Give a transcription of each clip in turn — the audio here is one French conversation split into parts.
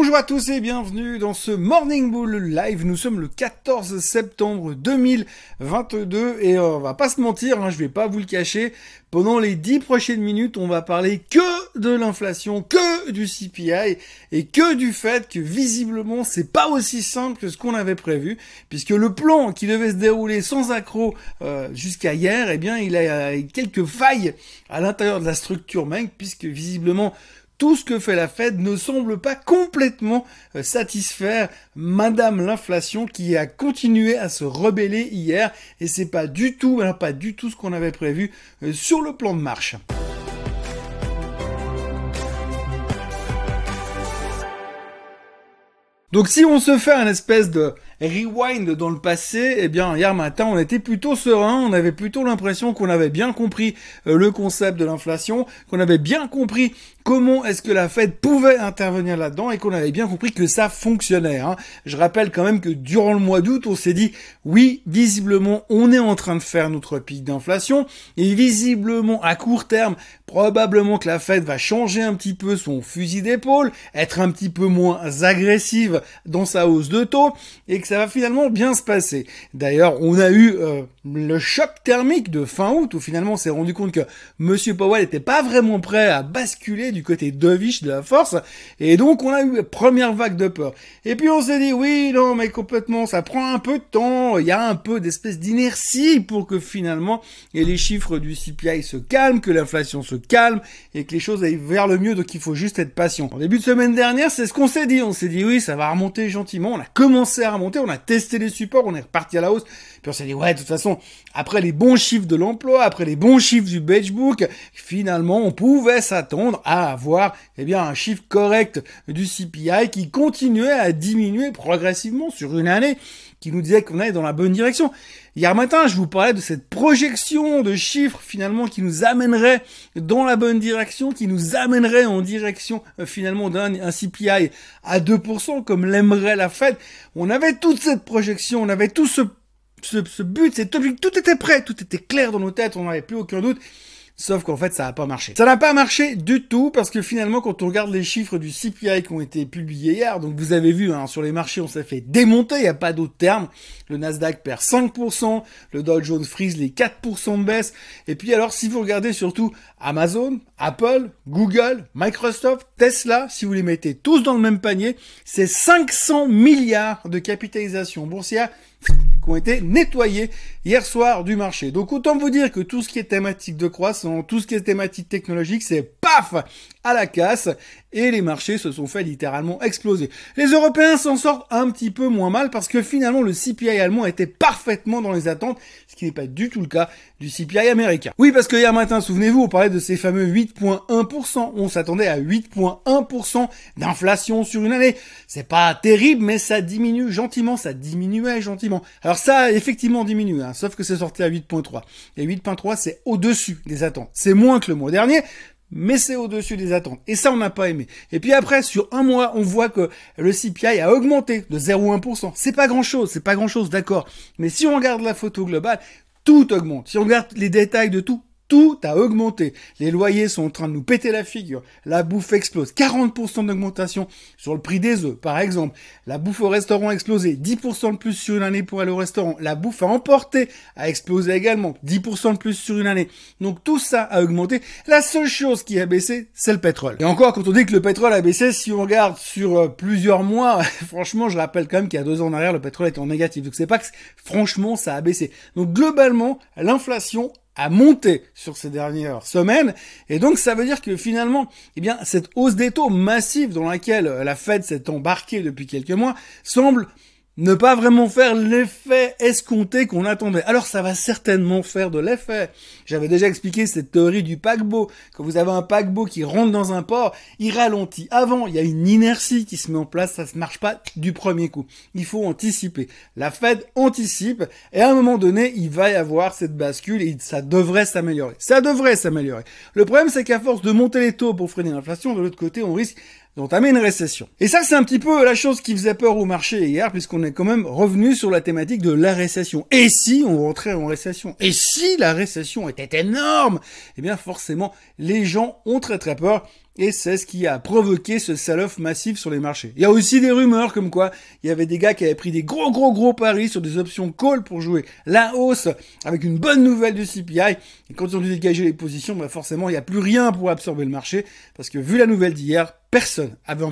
Bonjour à tous et bienvenue dans ce Morning Bull Live. Nous sommes le 14 septembre 2022 et euh, on va pas se mentir, hein, je vais pas vous le cacher. Pendant les dix prochaines minutes, on va parler que de l'inflation, que du CPI et que du fait que visiblement c'est pas aussi simple que ce qu'on avait prévu, puisque le plan qui devait se dérouler sans accroc euh, jusqu'à hier, eh bien il a quelques failles à l'intérieur de la structure même, puisque visiblement tout ce que fait la Fed ne semble pas complètement euh, satisfaire Madame l'inflation qui a continué à se rebeller hier et c'est pas du tout, alors pas du tout ce qu'on avait prévu euh, sur le plan de marche. Donc si on se fait un espèce de rewind dans le passé, eh bien hier matin on était plutôt serein, on avait plutôt l'impression qu'on avait bien compris euh, le concept de l'inflation, qu'on avait bien compris comment est-ce que la Fed pouvait intervenir là-dedans et qu'on avait bien compris que ça fonctionnait. Hein. Je rappelle quand même que durant le mois d'août, on s'est dit oui, visiblement, on est en train de faire notre pic d'inflation et visiblement à court terme, probablement que la Fed va changer un petit peu son fusil d'épaule, être un petit peu moins agressive dans sa hausse de taux et que ça va finalement bien se passer. D'ailleurs, on a eu euh, le choc thermique de fin août où finalement on s'est rendu compte que Monsieur Powell n'était pas vraiment prêt à basculer du côté dovish de la force et donc on a eu la première vague de peur. Et puis on s'est dit oui non mais complètement ça prend un peu de temps, il y a un peu d'espèce d'inertie pour que finalement et les chiffres du CPI se calment, que l'inflation se calme et que les choses aillent vers le mieux donc il faut juste être patient. En début de semaine dernière c'est ce qu'on s'est dit, on s'est dit oui ça va remonter gentiment, on a commencé à remonter, on a testé les supports, on est reparti à la hausse, puis on s'est dit ouais de toute façon après les bons chiffres de l'emploi, après les bons chiffres du Book, finalement, on pouvait s'attendre à avoir, eh bien, un chiffre correct du CPI qui continuait à diminuer progressivement sur une année, qui nous disait qu'on allait dans la bonne direction. Hier matin, je vous parlais de cette projection de chiffres finalement qui nous amènerait dans la bonne direction, qui nous amènerait en direction euh, finalement d'un CPI à 2% comme l'aimerait la Fed. On avait toute cette projection, on avait tout ce ce, but, cet objectif, tout était prêt, tout était clair dans nos têtes, on n'avait plus aucun doute. Sauf qu'en fait, ça n'a pas marché. Ça n'a pas marché du tout parce que finalement, quand on regarde les chiffres du CPI qui ont été publiés hier, donc vous avez vu, hein, sur les marchés, on s'est fait démonter, il n'y a pas d'autre terme. Le Nasdaq perd 5%, le Dow Jones frise les 4% de baisse. Et puis alors, si vous regardez surtout Amazon, Apple, Google, Microsoft, Tesla, si vous les mettez tous dans le même panier, c'est 500 milliards de capitalisation boursière ont été nettoyés hier soir du marché. Donc autant vous dire que tout ce qui est thématique de croissance, tout ce qui est thématique technologique, c'est paf à la casse et les marchés se sont fait littéralement exploser. Les Européens s'en sortent un petit peu moins mal parce que finalement le CPI allemand était parfaitement dans les attentes, ce qui n'est pas du tout le cas du CPI américain. Oui, parce que hier matin, souvenez-vous, on parlait de ces fameux 8.1%. On s'attendait à 8.1% d'inflation sur une année. C'est pas terrible, mais ça diminue gentiment, ça diminuait gentiment. Alors ça a effectivement diminué, hein, sauf que c'est sorti à 8.3. Et 8.3, c'est au-dessus des attentes. C'est moins que le mois dernier, mais c'est au-dessus des attentes. Et ça, on n'a pas aimé. Et puis après, sur un mois, on voit que le CPI a augmenté de 0,1%. C'est pas grand-chose, c'est pas grand-chose, d'accord. Mais si on regarde la photo globale, tout augmente. Si on regarde les détails de tout, tout a augmenté. Les loyers sont en train de nous péter la figure. La bouffe explose. 40% d'augmentation sur le prix des œufs, par exemple. La bouffe au restaurant a explosé. 10% de plus sur une année pour aller au restaurant. La bouffe à emporter a explosé également. 10% de plus sur une année. Donc tout ça a augmenté. La seule chose qui a baissé, c'est le pétrole. Et encore, quand on dit que le pétrole a baissé, si on regarde sur euh, plusieurs mois, franchement, je rappelle quand même qu'il y a deux ans en arrière, le pétrole était en négatif. Donc c'est pas que, franchement, ça a baissé. Donc globalement, l'inflation a monté sur ces dernières semaines. Et donc, ça veut dire que finalement, eh bien, cette hausse des taux massive dans laquelle la Fed s'est embarquée depuis quelques mois semble ne pas vraiment faire l'effet escompté qu'on attendait. Alors ça va certainement faire de l'effet. J'avais déjà expliqué cette théorie du paquebot. Quand vous avez un paquebot qui rentre dans un port, il ralentit avant, il y a une inertie qui se met en place, ça ne marche pas du premier coup. Il faut anticiper. La Fed anticipe et à un moment donné, il va y avoir cette bascule et ça devrait s'améliorer. Ça devrait s'améliorer. Le problème c'est qu'à force de monter les taux pour freiner l'inflation, de l'autre côté, on risque d'entamer une récession. Et ça, c'est un petit peu la chose qui faisait peur au marché hier, puisqu'on est quand même revenu sur la thématique de la récession. Et si on rentrait en récession Et si la récession était énorme Eh bien, forcément, les gens ont très très peur et c'est ce qui a provoqué ce sell-off massif sur les marchés. Il y a aussi des rumeurs comme quoi il y avait des gars qui avaient pris des gros gros gros paris sur des options call pour jouer la hausse avec une bonne nouvelle du CPI. Et quand ils ont dû dégager les positions, bah forcément il n'y a plus rien pour absorber le marché parce que vu la nouvelle d'hier, personne avait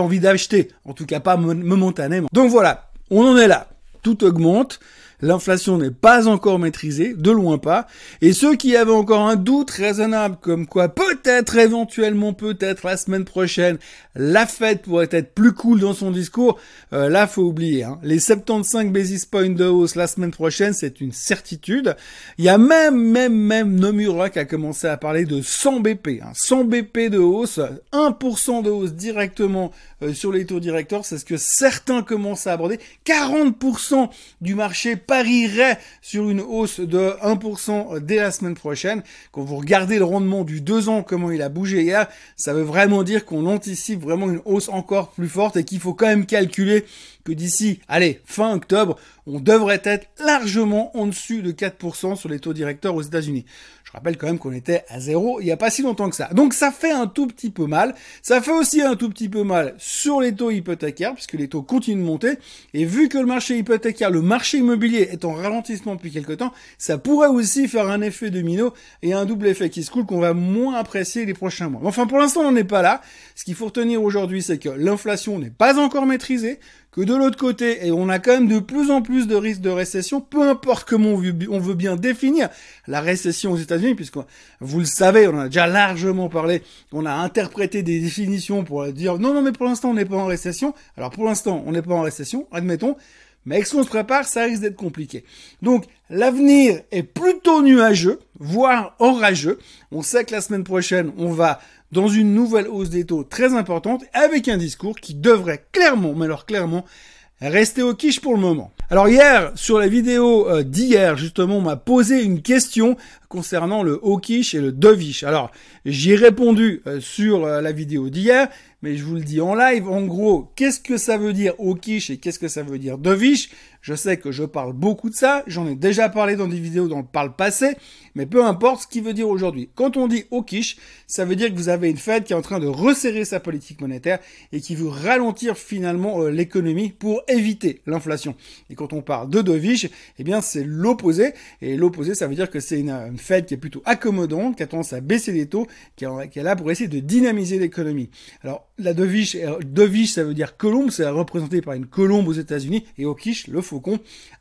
envie d'acheter, en tout cas pas momentanément. Donc voilà, on en est là. Tout augmente. L'inflation n'est pas encore maîtrisée, de loin pas. Et ceux qui avaient encore un doute raisonnable comme quoi peut-être, éventuellement, peut-être la semaine prochaine, la fête pourrait être plus cool dans son discours, euh, là faut oublier. Hein. Les 75 basis points de hausse la semaine prochaine, c'est une certitude. Il y a même, même, même Nomura qui a commencé à parler de 100 BP. Hein. 100 BP de hausse, 1% de hausse directement euh, sur les taux directeurs, c'est ce que certains commencent à aborder. 40% du marché parierait sur une hausse de 1% dès la semaine prochaine. Quand vous regardez le rendement du 2 ans, comment il a bougé hier, ça veut vraiment dire qu'on anticipe vraiment une hausse encore plus forte et qu'il faut quand même calculer que d'ici, allez, fin octobre, on devrait être largement en dessus de 4% sur les taux directeurs aux États-Unis. Je rappelle quand même qu'on était à zéro il n'y a pas si longtemps que ça. Donc ça fait un tout petit peu mal. Ça fait aussi un tout petit peu mal sur les taux hypothécaires, puisque les taux continuent de monter. Et vu que le marché hypothécaire, le marché immobilier est en ralentissement depuis quelque temps, ça pourrait aussi faire un effet domino et un double effet qui se coule qu'on va moins apprécier les prochains mois. Enfin, pour l'instant, on n'en est pas là. Ce qu'il faut retenir aujourd'hui, c'est que l'inflation n'est pas encore maîtrisée, que de l'autre côté, et on a quand même de plus en plus de risques de récession, peu importe comment on veut bien définir la récession aux États-Unis, puisque vous le savez, on en a déjà largement parlé, on a interprété des définitions pour dire non, non, mais pour l'instant on n'est pas en récession. Alors pour l'instant on n'est pas en récession, admettons, mais avec ce qu'on se prépare, ça risque d'être compliqué. Donc l'avenir est plutôt nuageux, voire orageux. On sait que la semaine prochaine, on va dans une nouvelle hausse des taux très importante avec un discours qui devrait clairement, mais alors clairement, rester au quiche pour le moment. Alors hier, sur la vidéo euh, d'hier, justement, on m'a posé une question concernant le Hawkish et le Dovish. Alors, j'ai répondu euh, sur euh, la vidéo d'hier, mais je vous le dis en live. En gros, qu'est-ce que ça veut dire Hawkish et qu'est-ce que ça veut dire Dovish? Je sais que je parle beaucoup de ça, j'en ai déjà parlé dans des vidéos dans le par passé, mais peu importe ce qui veut dire aujourd'hui. Quand on dit hawkish, ça veut dire que vous avez une Fed qui est en train de resserrer sa politique monétaire et qui veut ralentir finalement euh, l'économie pour éviter l'inflation. Et quand on parle de dovish, eh bien c'est l'opposé. Et l'opposé, ça veut dire que c'est une, une, Fed qui est plutôt accommodante, qui a tendance à baisser les taux, qui, est là pour essayer de dynamiser l'économie. Alors la dovish, euh, dovish, ça veut dire colombe, c'est représenté par une colombe aux États-Unis, et hawkish, le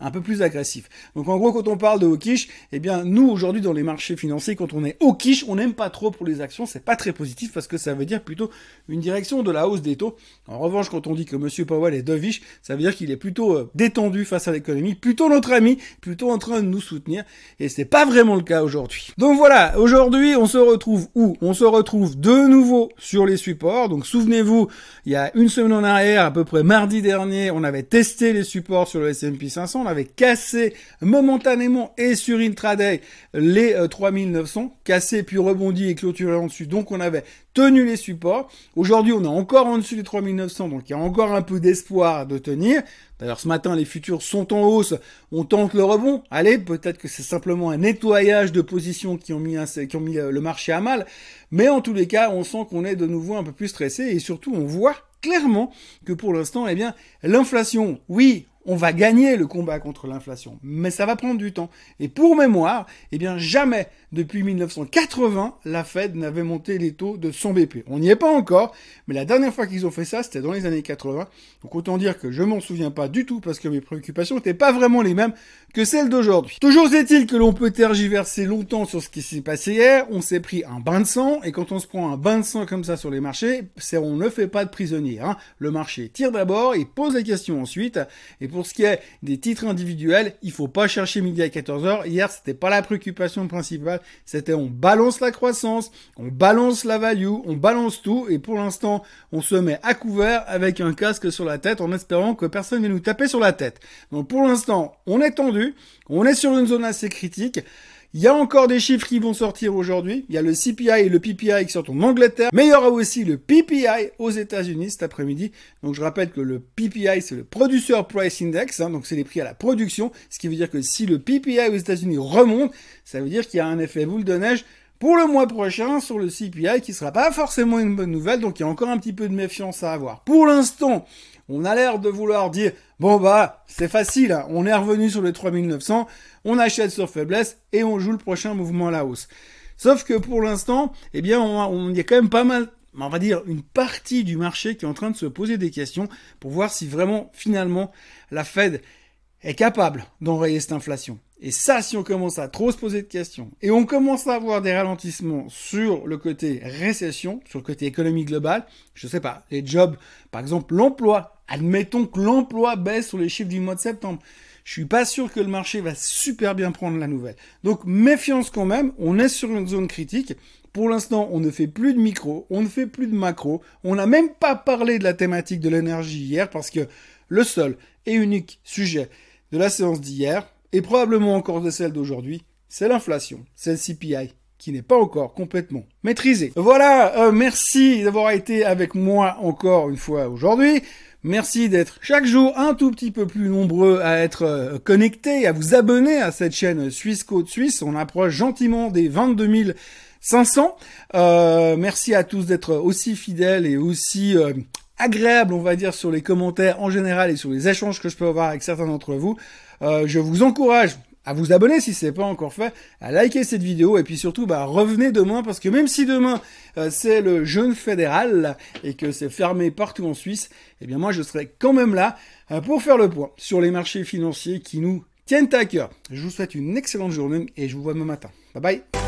un peu plus agressif. Donc en gros, quand on parle de hawkish, eh bien nous aujourd'hui dans les marchés financiers, quand on est au quiche, on n'aime pas trop pour les actions, c'est pas très positif parce que ça veut dire plutôt une direction de la hausse des taux. En revanche, quand on dit que Monsieur Powell est dovish, ça veut dire qu'il est plutôt euh, détendu face à l'économie, plutôt notre ami, plutôt en train de nous soutenir, et c'est pas vraiment le cas aujourd'hui. Donc voilà, aujourd'hui, on se retrouve où? On se retrouve de nouveau sur les supports. Donc souvenez-vous, il y a une semaine en arrière, à peu près mardi dernier, on avait testé les supports sur le S&P 500, on avait cassé momentanément et sur intraday les 3900, euh, cassé puis rebondi et clôturé en dessus. Donc on avait tenu les supports. Aujourd'hui, on est encore en dessus des 3900, donc il y a encore un peu d'espoir de tenir. D'ailleurs, ce matin, les futurs sont en hausse. On tente le rebond. Allez, peut-être que c'est simplement un nettoyage de positions qui ont mis, qui ont mis euh, le marché à mal. Mais en tous les cas, on sent qu'on est de nouveau un peu plus stressé et surtout, on voit clairement que pour l'instant, eh bien, l'inflation, oui, on va gagner le combat contre l'inflation, mais ça va prendre du temps. Et pour mémoire, eh bien jamais depuis 1980, la Fed n'avait monté les taux de 100 BP. On n'y est pas encore, mais la dernière fois qu'ils ont fait ça, c'était dans les années 80. Donc autant dire que je m'en souviens pas du tout parce que mes préoccupations n'étaient pas vraiment les mêmes que celles d'aujourd'hui. Toujours est-il que l'on peut tergiverser longtemps sur ce qui s'est passé hier. On s'est pris un bain de sang et quand on se prend un bain de sang comme ça sur les marchés, c'est on ne fait pas de prisonniers. Hein. Le marché tire d'abord, il pose les questions ensuite. Pour ce qui est des titres individuels, il faut pas chercher midi à 14h. Hier, c'était pas la préoccupation principale c'était on balance la croissance, on balance la value, on balance tout, et pour l'instant, on se met à couvert avec un casque sur la tête en espérant que personne ne nous taper sur la tête. Donc pour l'instant, on est tendu, on est sur une zone assez critique. Il y a encore des chiffres qui vont sortir aujourd'hui. Il y a le CPI et le PPI qui sortent en Angleterre. Mais il y aura aussi le PPI aux États-Unis cet après-midi. Donc je rappelle que le PPI, c'est le Producer Price Index. Hein, donc c'est les prix à la production. Ce qui veut dire que si le PPI aux États-Unis remonte, ça veut dire qu'il y a un effet boule de neige pour le mois prochain sur le CPI qui sera pas forcément une bonne nouvelle, donc il y a encore un petit peu de méfiance à avoir. Pour l'instant, on a l'air de vouloir dire, bon bah, c'est facile, hein. on est revenu sur les 3900, on achète sur faiblesse et on joue le prochain mouvement à la hausse. Sauf que pour l'instant, eh bien, on, y a quand même pas mal, on va dire une partie du marché qui est en train de se poser des questions pour voir si vraiment, finalement, la Fed est capable d'enrayer cette inflation. Et ça, si on commence à trop se poser de questions, et on commence à avoir des ralentissements sur le côté récession, sur le côté économie globale, je sais pas, les jobs, par exemple l'emploi, admettons que l'emploi baisse sur les chiffres du mois de septembre. Je suis pas sûr que le marché va super bien prendre la nouvelle. Donc méfiance quand même, on est sur une zone critique. Pour l'instant, on ne fait plus de micro, on ne fait plus de macro, on n'a même pas parlé de la thématique de l'énergie hier parce que le seul et unique sujet de la séance d'hier, et probablement encore de celle d'aujourd'hui, c'est l'inflation, c'est le CPI qui n'est pas encore complètement maîtrisé. Voilà, euh, merci d'avoir été avec moi encore une fois aujourd'hui. Merci d'être chaque jour un tout petit peu plus nombreux à être euh, connectés, à vous abonner à cette chaîne Suisse Côte Suisse. On approche gentiment des 22 500. Euh, merci à tous d'être aussi fidèles et aussi euh, agréables, on va dire, sur les commentaires en général et sur les échanges que je peux avoir avec certains d'entre vous. Euh, je vous encourage à vous abonner si ce pas encore fait, à liker cette vidéo et puis surtout bah, revenez demain parce que même si demain euh, c'est le jeûne fédéral et que c'est fermé partout en Suisse, eh bien moi je serai quand même là euh, pour faire le point sur les marchés financiers qui nous tiennent à cœur. Je vous souhaite une excellente journée et je vous vois demain matin. Bye bye